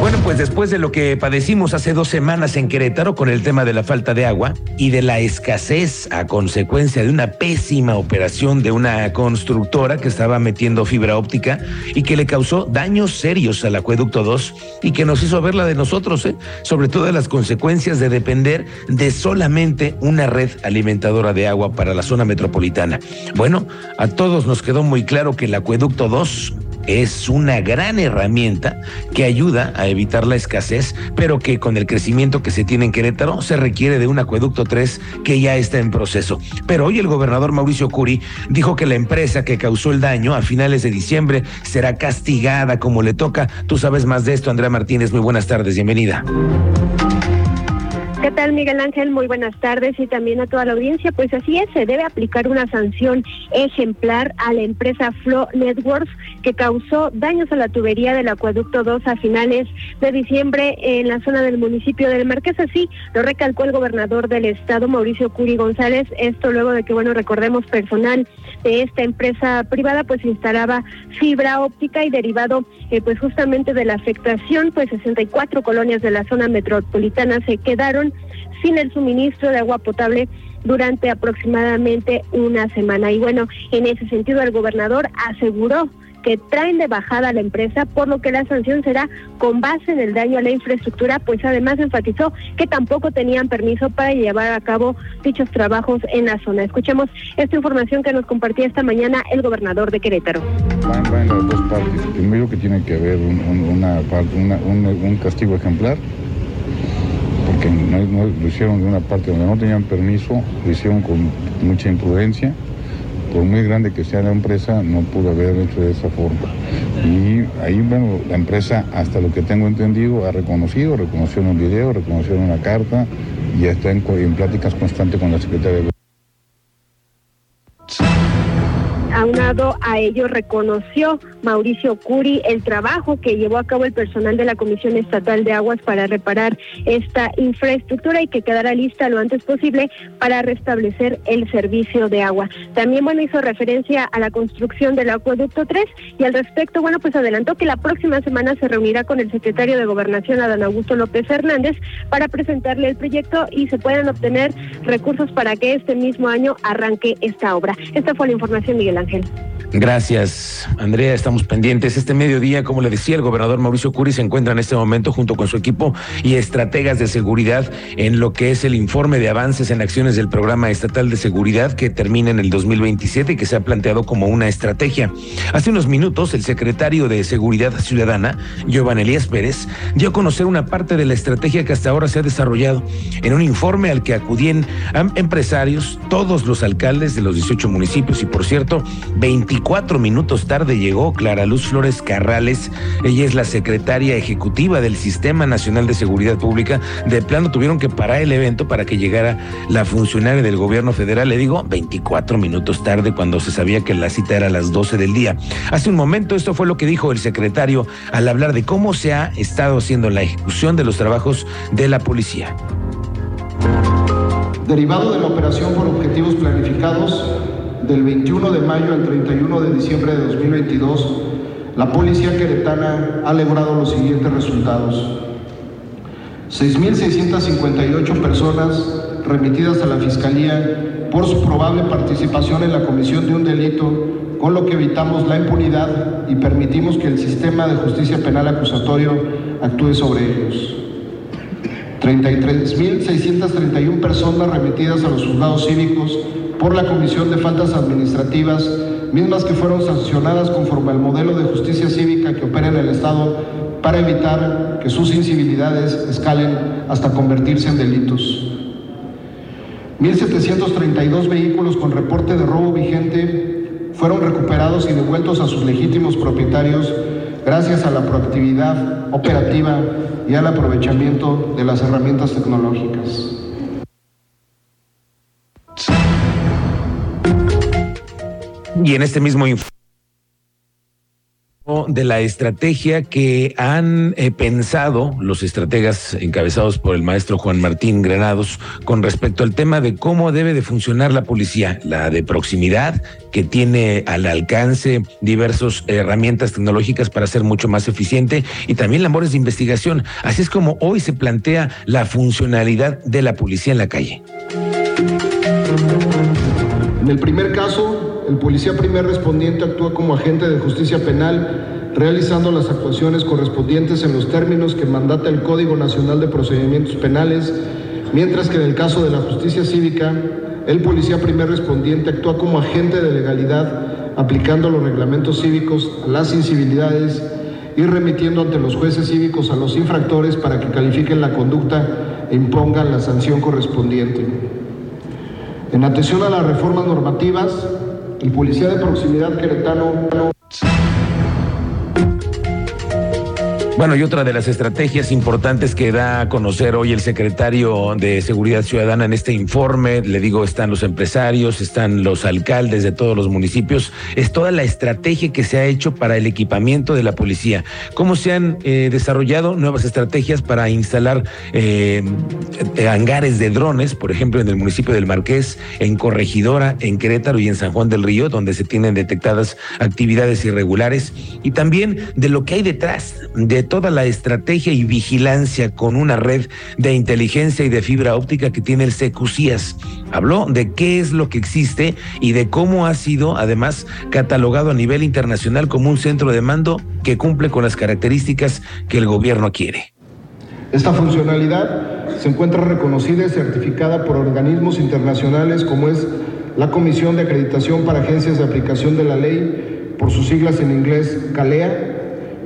Bueno, pues después de lo que padecimos hace dos semanas en Querétaro con el tema de la falta de agua y de la escasez a consecuencia de una pésima operación de una constructora que estaba metiendo fibra óptica y que le causó daños serios al acueducto 2 y que nos hizo ver la de nosotros, ¿eh? sobre todo las consecuencias de depender de solamente una red alimentadora de agua para la zona metropolitana. Bueno, a todos nos quedó muy claro que el acueducto 2 es una gran herramienta que ayuda a evitar la escasez, pero que con el crecimiento que se tiene en Querétaro se requiere de un acueducto 3 que ya está en proceso. Pero hoy el gobernador Mauricio Curi dijo que la empresa que causó el daño a finales de diciembre será castigada como le toca. Tú sabes más de esto, Andrea Martínez. Muy buenas tardes, bienvenida. ¿Qué tal, Miguel Ángel? Muy buenas tardes y también a toda la audiencia. Pues así es, se debe aplicar una sanción ejemplar a la empresa Flow Networks que causó daños a la tubería del acueducto 2 a finales de diciembre en la zona del municipio del Marqués. Así lo recalcó el gobernador del estado, Mauricio Curi González. Esto luego de que, bueno, recordemos, personal de esta empresa privada pues instalaba fibra óptica y derivado eh, pues justamente de la afectación, pues 64 colonias de la zona metropolitana se quedaron sin el suministro de agua potable durante aproximadamente una semana. Y bueno, en ese sentido el gobernador aseguró que traen de bajada a la empresa, por lo que la sanción será con base en el daño a la infraestructura, pues además enfatizó que tampoco tenían permiso para llevar a cabo dichos trabajos en la zona. Escuchemos esta información que nos compartía esta mañana el gobernador de Querétaro. Van, las dos partes. Primero que tiene que haber un castigo ejemplar porque no, lo hicieron de una parte donde no tenían permiso, lo hicieron con mucha imprudencia. Por muy grande que sea la empresa, no pudo haber hecho de esa forma. Y ahí, bueno, la empresa, hasta lo que tengo entendido, ha reconocido, reconoció en un video, reconoció en una carta y está en, pláticas constantes con la secretaria de Aunado a ello, reconoció Mauricio Curi el trabajo que llevó a cabo el personal de la Comisión Estatal de Aguas para reparar esta infraestructura y que quedará lista lo antes posible para restablecer el servicio de agua. También, bueno, hizo referencia a la construcción del acueducto 3 y al respecto, bueno, pues adelantó que la próxima semana se reunirá con el secretario de Gobernación, Adán Augusto López Hernández, para presentarle el proyecto y se puedan obtener recursos para que este mismo año arranque esta obra. Esta fue la información, Miguel Ángel. Gracias, Andrea. Estamos pendientes. Este mediodía, como le decía, el gobernador Mauricio Curi se encuentra en este momento junto con su equipo y estrategas de seguridad en lo que es el informe de avances en acciones del programa estatal de seguridad que termina en el 2027 y que se ha planteado como una estrategia. Hace unos minutos, el secretario de Seguridad Ciudadana, Giovanni Elías Pérez, dio a conocer una parte de la estrategia que hasta ahora se ha desarrollado en un informe al que acudían empresarios, todos los alcaldes de los 18 municipios y, por cierto, 24 minutos tarde llegó Clara Luz Flores Carrales. Ella es la secretaria ejecutiva del Sistema Nacional de Seguridad Pública. De plano tuvieron que parar el evento para que llegara la funcionaria del gobierno federal. Le digo, 24 minutos tarde cuando se sabía que la cita era a las 12 del día. Hace un momento esto fue lo que dijo el secretario al hablar de cómo se ha estado haciendo la ejecución de los trabajos de la policía. Derivado de la operación por objetivos planificados, del 21 de mayo al 31 de diciembre de 2022, la Policía Queretana ha logrado los siguientes resultados. 6.658 personas remitidas a la Fiscalía por su probable participación en la comisión de un delito, con lo que evitamos la impunidad y permitimos que el sistema de justicia penal acusatorio actúe sobre ellos. 33.631 personas remitidas a los juzgados cívicos por la Comisión de Faltas Administrativas, mismas que fueron sancionadas conforme al modelo de justicia cívica que opera en el Estado para evitar que sus incivilidades escalen hasta convertirse en delitos. 1.732 vehículos con reporte de robo vigente fueron recuperados y devueltos a sus legítimos propietarios gracias a la proactividad operativa y al aprovechamiento de las herramientas tecnológicas. Y en este mismo informe de la estrategia que han eh, pensado los estrategas encabezados por el maestro Juan Martín Granados con respecto al tema de cómo debe de funcionar la policía, la de proximidad que tiene al alcance diversas herramientas tecnológicas para ser mucho más eficiente y también labores de investigación. Así es como hoy se plantea la funcionalidad de la policía en la calle. En el primer caso, el policía primer respondiente actúa como agente de justicia penal, realizando las actuaciones correspondientes en los términos que mandata el Código Nacional de Procedimientos Penales, mientras que en el caso de la justicia cívica, el policía primer respondiente actúa como agente de legalidad, aplicando los reglamentos cívicos las incivilidades y remitiendo ante los jueces cívicos a los infractores para que califiquen la conducta e impongan la sanción correspondiente. En atención a las reformas normativas, el policía de proximidad queretano Bueno, y otra de las estrategias importantes que da a conocer hoy el secretario de Seguridad Ciudadana en este informe, le digo, están los empresarios, están los alcaldes de todos los municipios, es toda la estrategia que se ha hecho para el equipamiento de la policía. Cómo se han eh, desarrollado nuevas estrategias para instalar eh, hangares de drones, por ejemplo, en el municipio del Marqués, en Corregidora, en Querétaro y en San Juan del Río, donde se tienen detectadas actividades irregulares, y también de lo que hay detrás de toda la estrategia y vigilancia con una red de inteligencia y de fibra óptica que tiene el Secucías. Habló de qué es lo que existe y de cómo ha sido además catalogado a nivel internacional como un centro de mando que cumple con las características que el gobierno quiere. Esta funcionalidad se encuentra reconocida y certificada por organismos internacionales como es la Comisión de Acreditación para Agencias de Aplicación de la Ley, por sus siglas en inglés CALEA,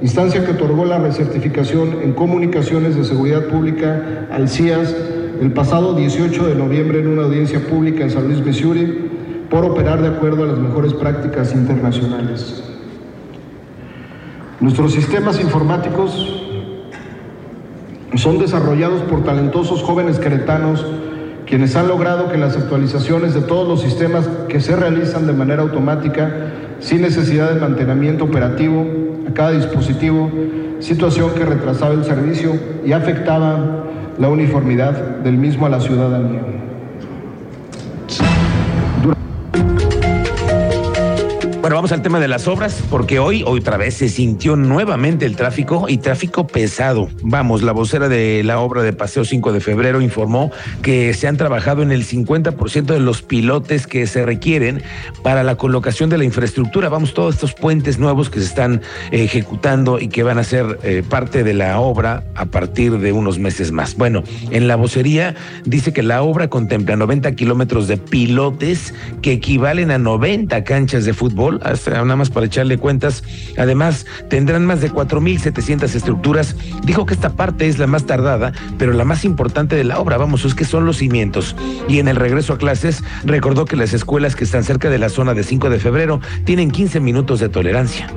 instancia que otorgó la recertificación en comunicaciones de seguridad pública al CIAS el pasado 18 de noviembre en una audiencia pública en San Luis, Missouri, por operar de acuerdo a las mejores prácticas internacionales. Nuestros sistemas informáticos son desarrollados por talentosos jóvenes queretanos quienes han logrado que las actualizaciones de todos los sistemas que se realizan de manera automática sin necesidad de mantenimiento operativo cada dispositivo, situación que retrasaba el servicio y afectaba la uniformidad del mismo a la ciudadanía. Bueno, vamos al tema de las obras, porque hoy, otra vez, se sintió nuevamente el tráfico y tráfico pesado. Vamos, la vocera de la obra de Paseo 5 de febrero informó que se han trabajado en el 50% de los pilotes que se requieren para la colocación de la infraestructura. Vamos, todos estos puentes nuevos que se están ejecutando y que van a ser eh, parte de la obra a partir de unos meses más. Bueno, en la vocería dice que la obra contempla 90 kilómetros de pilotes que equivalen a 90 canchas de fútbol nada más para echarle cuentas. Además, tendrán más de 4.700 estructuras. Dijo que esta parte es la más tardada, pero la más importante de la obra, vamos, es que son los cimientos. Y en el regreso a clases, recordó que las escuelas que están cerca de la zona de 5 de febrero tienen 15 minutos de tolerancia.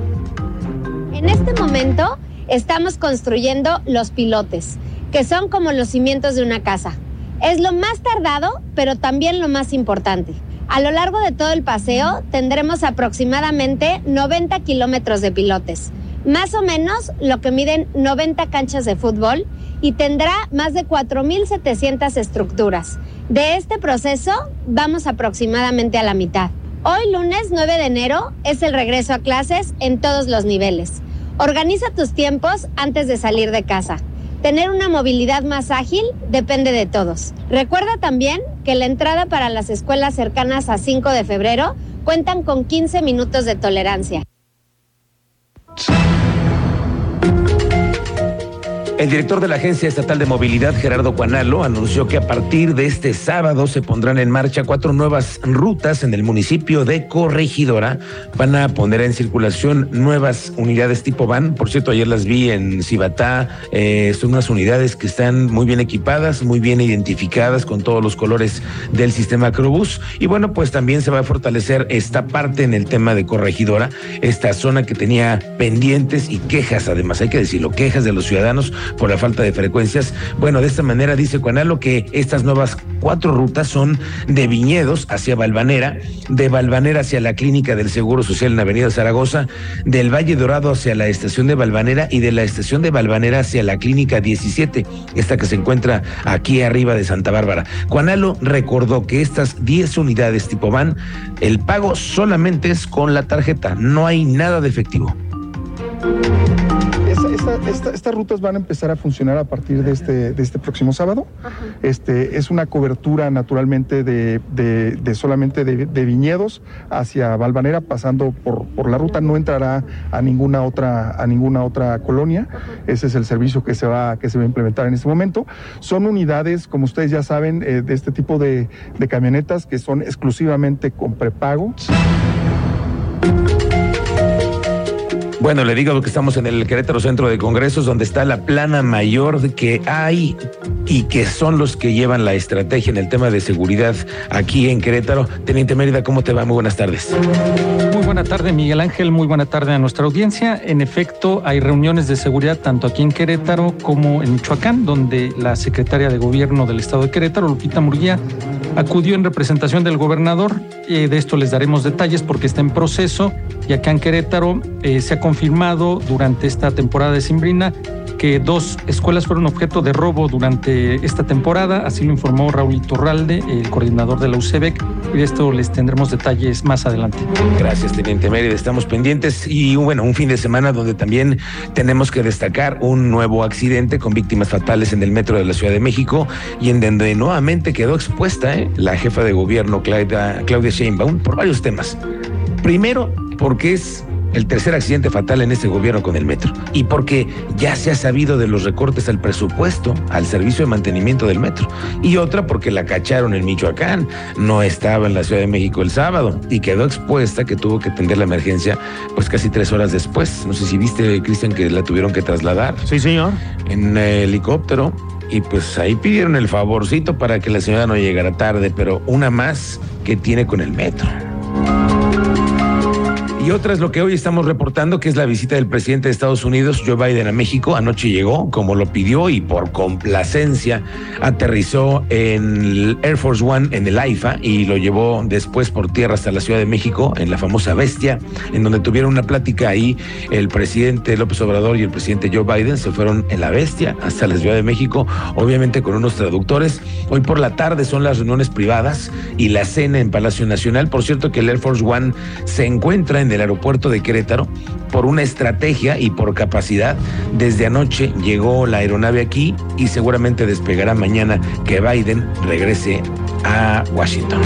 En este momento estamos construyendo los pilotes, que son como los cimientos de una casa. Es lo más tardado, pero también lo más importante. A lo largo de todo el paseo tendremos aproximadamente 90 kilómetros de pilotes, más o menos lo que miden 90 canchas de fútbol y tendrá más de 4.700 estructuras. De este proceso vamos aproximadamente a la mitad. Hoy lunes 9 de enero es el regreso a clases en todos los niveles. Organiza tus tiempos antes de salir de casa. Tener una movilidad más ágil depende de todos. Recuerda también que la entrada para las escuelas cercanas a 5 de febrero cuentan con 15 minutos de tolerancia. El director de la Agencia Estatal de Movilidad, Gerardo Cuanalo, anunció que a partir de este sábado se pondrán en marcha cuatro nuevas rutas en el municipio de Corregidora. Van a poner en circulación nuevas unidades tipo van. Por cierto, ayer las vi en Cibatá. Eh, son unas unidades que están muy bien equipadas, muy bien identificadas con todos los colores del sistema Crobús. Y bueno, pues también se va a fortalecer esta parte en el tema de Corregidora, esta zona que tenía pendientes y quejas, además hay que decirlo, quejas de los ciudadanos por la falta de frecuencias. Bueno, de esta manera dice Cuanalo que estas nuevas cuatro rutas son de Viñedos hacia Valvanera, de Valvanera hacia la clínica del Seguro Social en Avenida Zaragoza, del Valle Dorado hacia la estación de Valvanera y de la estación de Valvanera hacia la clínica 17, esta que se encuentra aquí arriba de Santa Bárbara. Cuanalo recordó que estas 10 unidades tipo van, el pago solamente es con la tarjeta, no hay nada de efectivo estas rutas van a empezar a funcionar a partir de este, de este próximo sábado. Este, es una cobertura naturalmente de, de, solamente de, viñedos hacia Valvanera, pasando por, por la ruta, no entrará a ninguna otra, a ninguna otra colonia. Ese es el servicio que se va, que se va a implementar en este momento. Son unidades, como ustedes ya saben, eh, de este tipo de, de camionetas que son exclusivamente con prepago. Bueno, le digo que estamos en el Querétaro Centro de Congresos, donde está la plana mayor que hay y que son los que llevan la estrategia en el tema de seguridad aquí en Querétaro. Teniente Mérida, ¿cómo te va? Muy buenas tardes. Muy buena tarde, Miguel Ángel. Muy buena tarde a nuestra audiencia. En efecto, hay reuniones de seguridad tanto aquí en Querétaro como en Michoacán, donde la secretaria de Gobierno del Estado de Querétaro, Lupita Murguía, acudió en representación del gobernador. Eh, de esto les daremos detalles porque está en proceso y acá en Querétaro eh, se ha confirmado durante esta temporada de Simbrina que dos escuelas fueron objeto de robo durante esta temporada, así lo informó Raúl Torralde, el coordinador de la UCEBEC, y de esto les tendremos detalles más adelante. Gracias, Teniente Mérida, estamos pendientes y bueno, un fin de semana donde también tenemos que destacar un nuevo accidente con víctimas fatales en el metro de la Ciudad de México y en donde nuevamente quedó expuesta ¿eh? la jefa de gobierno Claudia, Claudia Sheinbaum por varios temas. Primero, porque es el tercer accidente fatal en este gobierno con el metro. Y porque ya se ha sabido de los recortes al presupuesto, al servicio de mantenimiento del metro. Y otra porque la cacharon en Michoacán, no estaba en la Ciudad de México el sábado y quedó expuesta que tuvo que atender la emergencia pues casi tres horas después. No sé si viste, Cristian, que la tuvieron que trasladar. Sí, señor. En helicóptero. Y pues ahí pidieron el favorcito para que la señora no llegara tarde, pero una más que tiene con el metro. Y otra es lo que hoy estamos reportando, que es la visita del presidente de Estados Unidos, Joe Biden, a México. Anoche llegó, como lo pidió, y por complacencia aterrizó en el Air Force One en el AIFA y lo llevó después por tierra hasta la Ciudad de México, en la famosa Bestia, en donde tuvieron una plática ahí. El presidente López Obrador y el presidente Joe Biden se fueron en la Bestia hasta la Ciudad de México, obviamente con unos traductores. Hoy por la tarde son las reuniones privadas y la cena en Palacio Nacional. Por cierto que el Air Force One se encuentra en el aeropuerto de Querétaro por una estrategia y por capacidad. Desde anoche llegó la aeronave aquí y seguramente despegará mañana que Biden regrese a Washington.